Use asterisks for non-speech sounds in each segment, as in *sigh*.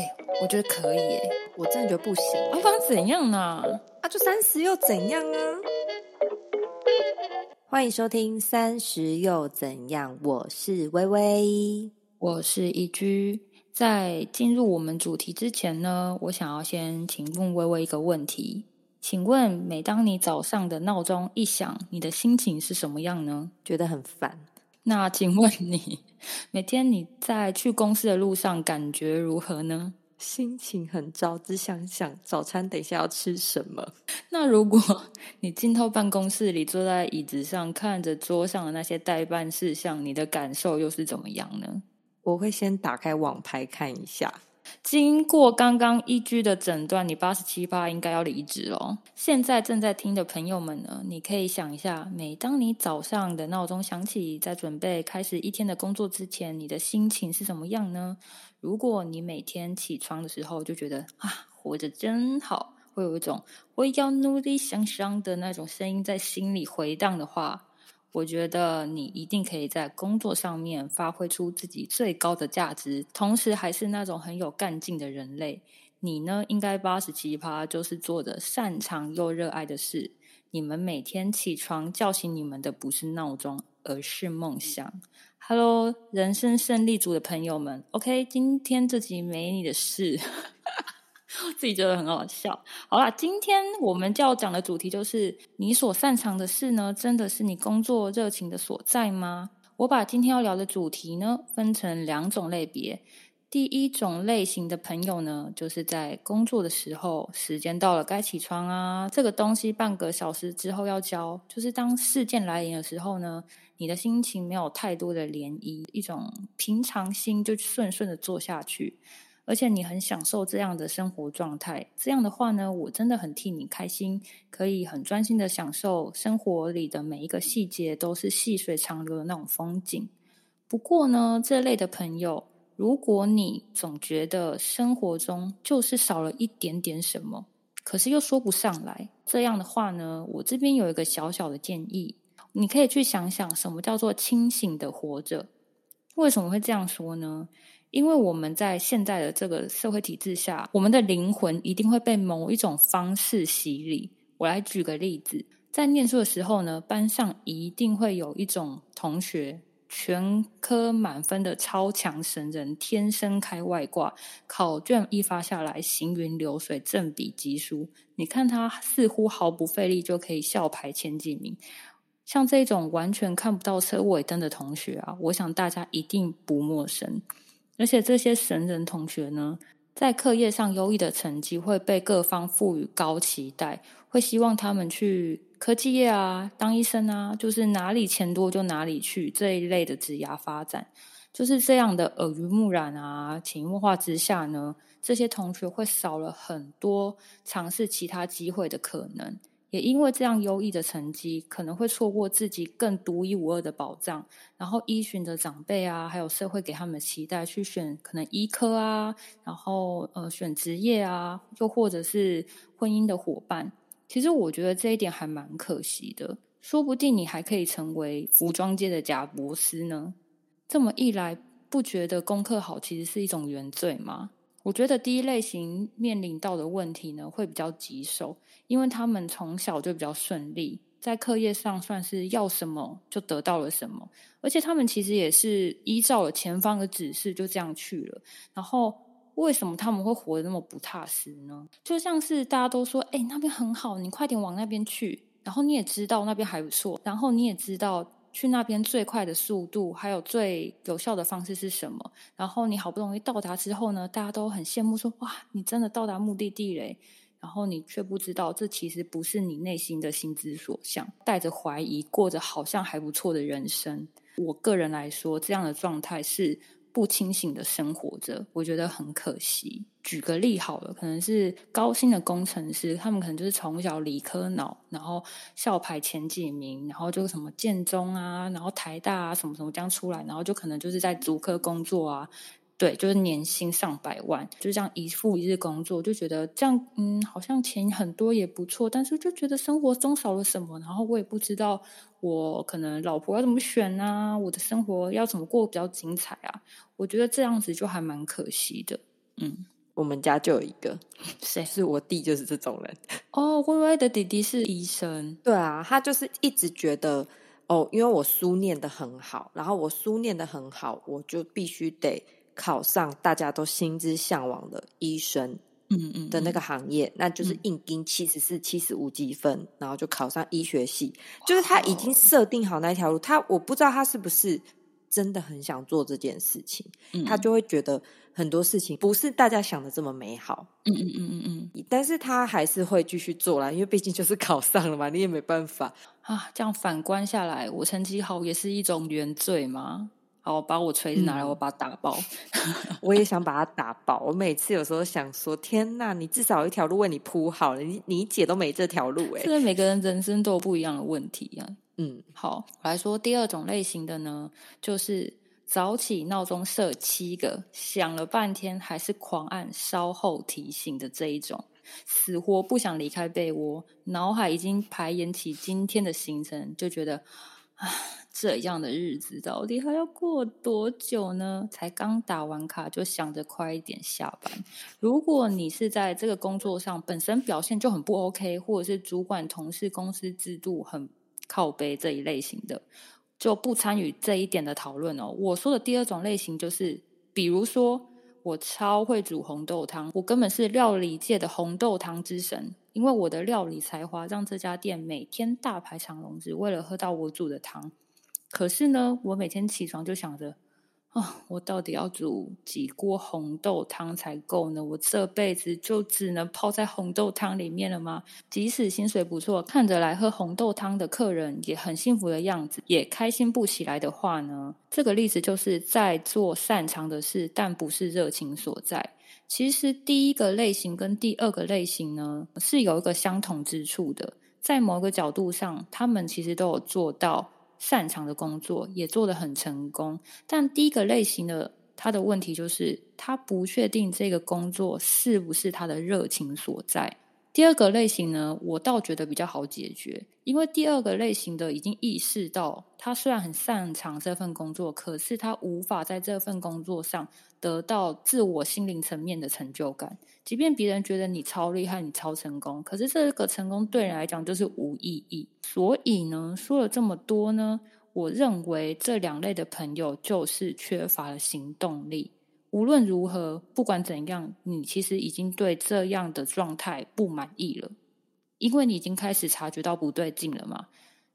哎，我觉得可以哎，我真的觉得不行。不然怎样呢？啊，就三十又怎样啊？欢迎收听《三十又怎样》，我是微微，我是一居。在进入我们主题之前呢，我想要先请问微微一个问题：请问，每当你早上的闹钟一响，你的心情是什么样呢？觉得很烦。那请问你？每天你在去公司的路上感觉如何呢？心情很糟，只想想早餐等一下要吃什么。那如果你进到办公室里，坐在椅子上看着桌上的那些代办事项，你的感受又是怎么样呢？我会先打开网拍看一下。经过刚刚一居的诊断，你八十七八应该要离职哦。现在正在听的朋友们呢，你可以想一下，每当你早上的闹钟响起，在准备开始一天的工作之前，你的心情是什么样呢？如果你每天起床的时候就觉得啊，活着真好，会有一种我要努力向上的那种声音在心里回荡的话。我觉得你一定可以在工作上面发挥出自己最高的价值，同时还是那种很有干劲的人类。你呢，应该八十七趴就是做的擅长又热爱的事。你们每天起床叫醒你们的不是闹钟，而是梦想。Hello，人生胜利组的朋友们，OK，今天这集没你的事。自己觉得很好笑。好啦，今天我们就要讲的主题就是你所擅长的事呢，真的是你工作热情的所在吗？我把今天要聊的主题呢，分成两种类别。第一种类型的朋友呢，就是在工作的时候，时间到了该起床啊，这个东西半个小时之后要交，就是当事件来临的时候呢，你的心情没有太多的涟漪，一种平常心就顺顺的做下去。而且你很享受这样的生活状态，这样的话呢，我真的很替你开心，可以很专心的享受生活里的每一个细节，都是细水长流的那种风景。不过呢，这类的朋友，如果你总觉得生活中就是少了一点点什么，可是又说不上来，这样的话呢，我这边有一个小小的建议，你可以去想想什么叫做清醒的活着。为什么会这样说呢？因为我们在现在的这个社会体制下，我们的灵魂一定会被某一种方式洗礼。我来举个例子，在念书的时候呢，班上一定会有一种同学，全科满分的超强神人，天生开外挂，考卷一发下来，行云流水，正比级书。你看他似乎毫不费力就可以校排前几名。像这种完全看不到车尾灯的同学啊，我想大家一定不陌生。而且这些神人同学呢，在课业上优异的成绩会被各方赋予高期待，会希望他们去科技业啊，当医生啊，就是哪里钱多就哪里去这一类的职涯发展，就是这样的耳濡目染啊，潜移默化之下呢，这些同学会少了很多尝试其他机会的可能。也因为这样优异的成绩，可能会错过自己更独一无二的宝藏，然后依循着长辈啊，还有社会给他们的期待去选可能医科啊，然后呃选职业啊，又或者是婚姻的伙伴。其实我觉得这一点还蛮可惜的，说不定你还可以成为服装界的贾博斯呢。这么一来，不觉得功课好其实是一种原罪吗？我觉得第一类型面临到的问题呢，会比较棘手，因为他们从小就比较顺利，在课业上算是要什么就得到了什么，而且他们其实也是依照了前方的指示就这样去了。然后为什么他们会活得那么不踏实呢？就像是大家都说，哎，那边很好，你快点往那边去。然后你也知道那边还不错，然后你也知道。去那边最快的速度，还有最有效的方式是什么？然后你好不容易到达之后呢，大家都很羡慕，说：“哇，你真的到达目的地嘞！”然后你却不知道，这其实不是你内心的心之所向，带着怀疑过着好像还不错的人生。我个人来说，这样的状态是。不清醒的生活着，我觉得很可惜。举个例好了，可能是高薪的工程师，他们可能就是从小理科脑，然后校排前几名，然后就什么建中啊，然后台大啊，什么什么这样出来，然后就可能就是在足科工作啊。对，就是年薪上百万，就这样一付一日工作，就觉得这样，嗯，好像钱很多也不错，但是就觉得生活中少了什么，然后我也不知道我可能老婆要怎么选啊，我的生活要怎么过比较精彩啊？我觉得这样子就还蛮可惜的，嗯。我们家就有一个，*laughs* 谁？是我弟，就是这种人。哦，微微的弟弟是医生。*laughs* 对啊，他就是一直觉得哦，因为我书念得很好，然后我书念得很好，我就必须得考上大家都心之向往的医生。嗯嗯的那个行业，那就是硬盯七十四、七十五积分，然后就考上医学系。就是他已经设定好那条路，他我不知道他是不是真的很想做这件事情，他就会觉得很多事情不是大家想的这么美好。嗯嗯嗯嗯嗯，但是他还是会继续做啦，因为毕竟就是考上了嘛，你也没办法啊。这样反观下来，我成绩好也是一种原罪吗？好，把我锤子拿来，我把它打爆。*laughs* 我也想把它打爆。我每次有时候想说，天呐，你至少有一条路为你铺好了，你你姐都没这条路哎。因为每个人人生都有不一样的问题啊。嗯，好，我来说第二种类型的呢，就是早起闹钟设七个，想了半天还是狂按稍后提醒的这一种，死活不想离开被窝，脑海已经排演起今天的行程，就觉得啊。这样的日子到底还要过多久呢？才刚打完卡就想着快一点下班。如果你是在这个工作上本身表现就很不 OK，或者是主管、同事、公司制度很靠背这一类型的，就不参与这一点的讨论哦。我说的第二种类型就是，比如说我超会煮红豆汤，我根本是料理界的红豆汤之神，因为我的料理才华让这家店每天大排长龙，只为了喝到我煮的汤。可是呢，我每天起床就想着，啊，我到底要煮几锅红豆汤才够呢？我这辈子就只能泡在红豆汤里面了吗？即使薪水不错，看着来喝红豆汤的客人也很幸福的样子，也开心不起来的话呢？这个例子就是在做擅长的事，但不是热情所在。其实第一个类型跟第二个类型呢，是有一个相同之处的，在某个角度上，他们其实都有做到。擅长的工作也做得很成功，但第一个类型的他的问题就是，他不确定这个工作是不是他的热情所在。第二个类型呢，我倒觉得比较好解决，因为第二个类型的已经意识到，他虽然很擅长这份工作，可是他无法在这份工作上得到自我心灵层面的成就感。即便别人觉得你超厉害，你超成功，可是这个成功对人来讲就是无意义。所以呢，说了这么多呢，我认为这两类的朋友就是缺乏了行动力。无论如何，不管怎样，你其实已经对这样的状态不满意了，因为你已经开始察觉到不对劲了嘛。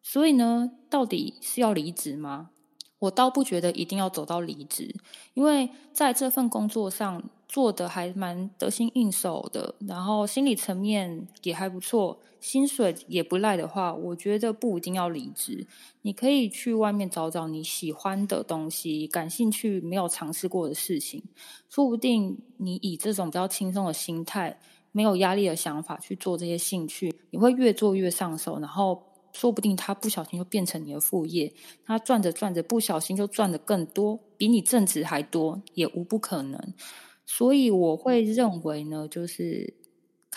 所以呢，到底是要离职吗？我倒不觉得一定要走到离职，因为在这份工作上做的还蛮得心应手的，然后心理层面也还不错，薪水也不赖的话，我觉得不一定要离职。你可以去外面找找你喜欢的东西、感兴趣、没有尝试过的事情，说不定你以这种比较轻松的心态、没有压力的想法去做这些兴趣，你会越做越上手，然后。说不定他不小心就变成你的副业，他赚着赚着不小心就赚的更多，比你正职还多，也无不可能。所以我会认为呢，就是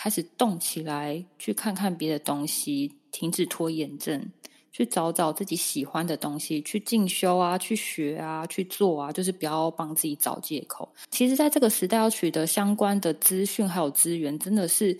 开始动起来，去看看别的东西，停止拖延症，去找找自己喜欢的东西，去进修啊，去学啊，去做啊，就是不要帮自己找借口。其实，在这个时代，要取得相关的资讯还有资源，真的是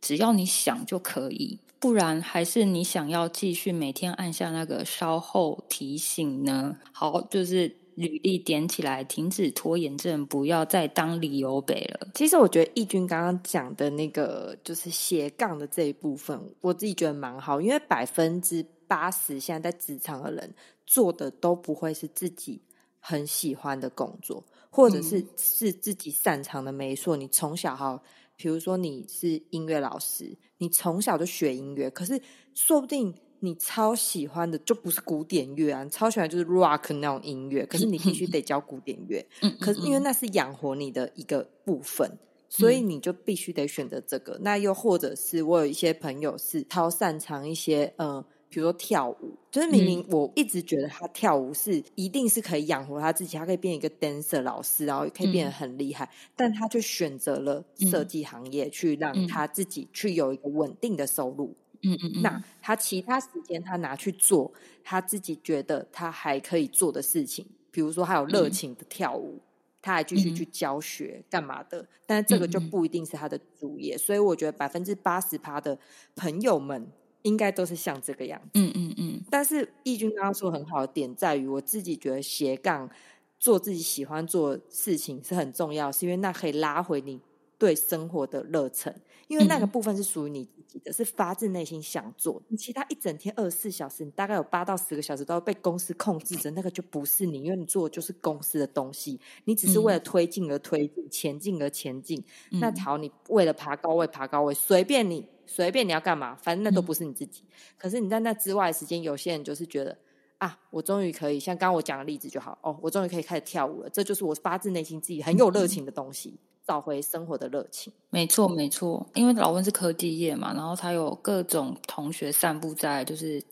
只要你想就可以。不然还是你想要继续每天按下那个稍后提醒呢？好，就是履历点起来，停止拖延症，不要再当理由北了。其实我觉得义军刚刚讲的那个就是斜杠的这一部分，我自己觉得蛮好，因为百分之八十现在在职场的人做的都不会是自己很喜欢的工作，或者是是自己擅长的。没错，你从小哈。比如说你是音乐老师，你从小就学音乐，可是说不定你超喜欢的就不是古典乐啊，你超喜欢就是 rock 那种音乐，可是你必须得教古典乐，可是因为那是养活你的一个部分，所以你就必须得选择这个。那又或者是我有一些朋友是超擅长一些嗯。比如说跳舞，就是明明我一直觉得他跳舞是一定是可以养活他自己，他可以变一个 dancer 老师，然后也可以变得很厉害，但他却选择了设计行业，去让他自己去有一个稳定的收入。嗯嗯嗯。那他其他时间他拿去做他自己觉得他还可以做的事情，比如说他有热情的跳舞，他还继续去教学干嘛的，但是这个就不一定是他的主业，所以我觉得百分之八十趴的朋友们应该都是像这个样子。嗯嗯嗯。但是义军刚刚说很好的点在于，我自己觉得斜杠做自己喜欢做事情是很重要，是因为那可以拉回你。对生活的热忱，因为那个部分是属于你自己的，是发自内心想做。你其他一整天二十四小时，你大概有八到十个小时都要被公司控制着，那个就不是你，因为你做的就是公司的东西，你只是为了推进而推进，前进而前进。那好，你为了爬高位爬高位，随便你，随便你要干嘛，反正那都不是你自己。可是你在那之外的时间，有些人就是觉得啊，我终于可以像刚刚我讲的例子就好哦，我终于可以开始跳舞了，这就是我发自内心自己很有热情的东西。找回生活的热情，没错没错。因为老温是科技业嘛，然后他有各种同学散布在就是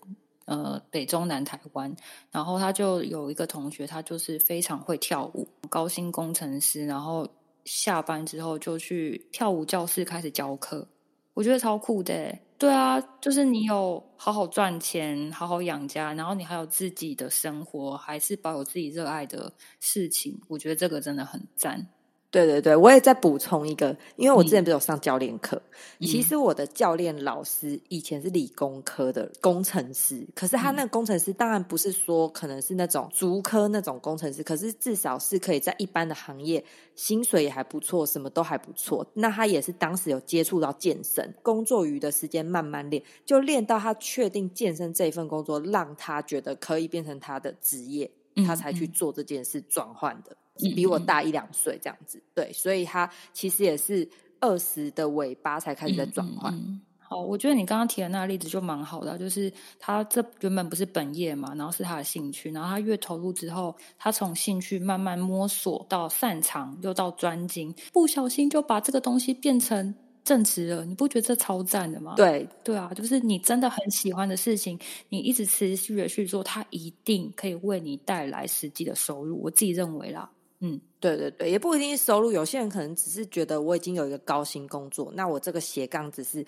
呃北中南台湾，然后他就有一个同学，他就是非常会跳舞，高薪工程师，然后下班之后就去跳舞教室开始教课，我觉得超酷的。对啊，就是你有好好赚钱，好好养家，然后你还有自己的生活，还是保有自己热爱的事情，我觉得这个真的很赞。对对对，我也再补充一个，因为我之前不是有上教练课，其实我的教练老师以前是理工科的工程师，可是他那个工程师当然不是说可能是那种足科那种工程师，可是至少是可以在一般的行业薪水也还不错，什么都还不错。那他也是当时有接触到健身，工作余的时间慢慢练，就练到他确定健身这一份工作让他觉得可以变成他的职业，他才去做这件事转换的。比我大一两岁这样子，对，所以他其实也是二十的尾巴才开始在转换。好，我觉得你刚刚提的那个例子就蛮好的，就是他这原本不是本业嘛，然后是他的兴趣，然后他越投入之后，他从兴趣慢慢摸索到擅长，又到专精，不小心就把这个东西变成正职了。你不觉得这超赞的吗？对，对啊，就是你真的很喜欢的事情，你一直持续的去做，它一定可以为你带来实际的收入。我自己认为啦。嗯，对对对，也不一定是收入。有些人可能只是觉得我已经有一个高薪工作，那我这个斜杠只是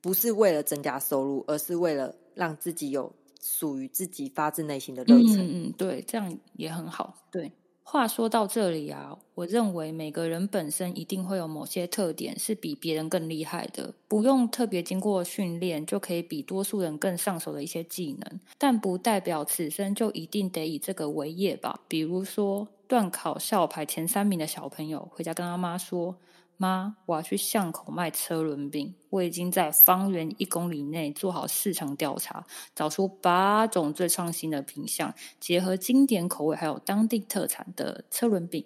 不是为了增加收入，而是为了让自己有属于自己发自内心的热忱。嗯嗯，对，这样也很好。对。话说到这里啊，我认为每个人本身一定会有某些特点是比别人更厉害的，不用特别经过训练就可以比多数人更上手的一些技能，但不代表此生就一定得以这个为业吧。比如说，段考校排前三名的小朋友回家跟他妈说。妈，我要去巷口卖车轮饼。我已经在方圆一公里内做好市场调查，找出八种最创新的品相，结合经典口味还有当地特产的车轮饼。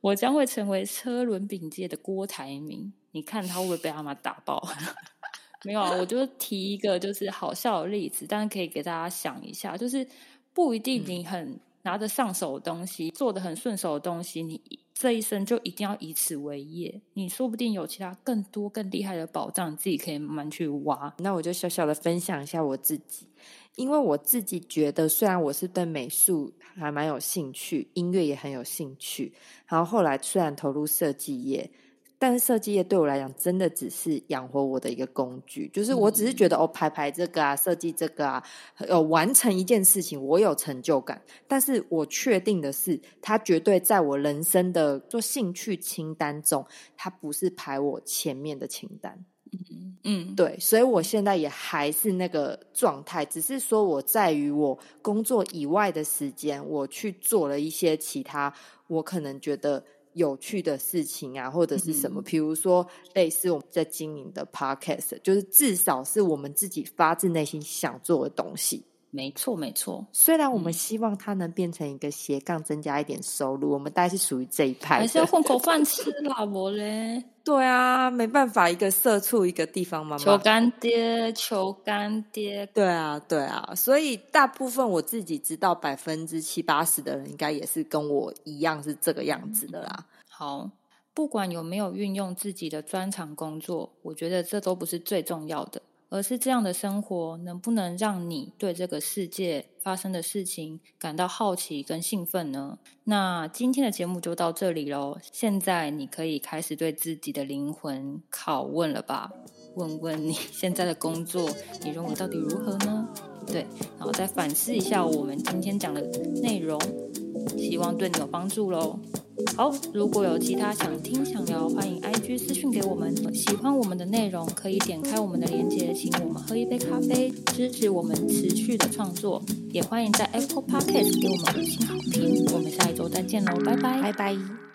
我将会成为车轮饼界的郭台铭。你看他会不会被阿妈打爆？*laughs* 没有啊，我就提一个就是好笑的例子，但是可以给大家想一下，就是不一定你很拿得上手的东西，做的很顺手的东西，你。这一生就一定要以此为业，你说不定有其他更多更厉害的宝藏，自己可以慢慢去挖。那我就小小的分享一下我自己，因为我自己觉得，虽然我是对美术还蛮有兴趣，音乐也很有兴趣，然后后来虽然投入设计业。但是设计业对我来讲，真的只是养活我的一个工具。就是我只是觉得，哦，排排这个啊，设计这个啊，呃完成一件事情，我有成就感。但是我确定的是，它绝对在我人生的做兴趣清单中，它不是排我前面的清单。嗯嗯，对。所以我现在也还是那个状态，只是说我在于我工作以外的时间，我去做了一些其他，我可能觉得。有趣的事情啊，或者是什么，比如说类似我们在经营的 podcast，就是至少是我们自己发自内心想做的东西。没错，没错。虽然我们希望它能变成一个斜杠，增加一点收入，我们大概是属于这一派，还是要混口饭吃啦，我嘞。*laughs* 对啊，没办法，一个社畜，一个地方妈妈，求干爹，求干爹。对啊，对啊，所以大部分我自己知道，百分之七八十的人应该也是跟我一样是这个样子的啦。好，不管有没有运用自己的专长工作，我觉得这都不是最重要的。而是这样的生活能不能让你对这个世界发生的事情感到好奇跟兴奋呢？那今天的节目就到这里喽。现在你可以开始对自己的灵魂拷问了吧？问问你 *laughs* 现在的工作，你认为到底如何呢？对，然后再反思一下我们今天讲的内容，希望对你有帮助喽。好，如果有其他想听想聊，欢迎 IG 私讯给我们。喜欢我们的内容，可以点开我们的链接，请我们喝一杯咖啡，支持我们持续的创作。也欢迎在 Apple Podcast 给我们五星好评。我们下一周再见喽，拜拜，拜拜。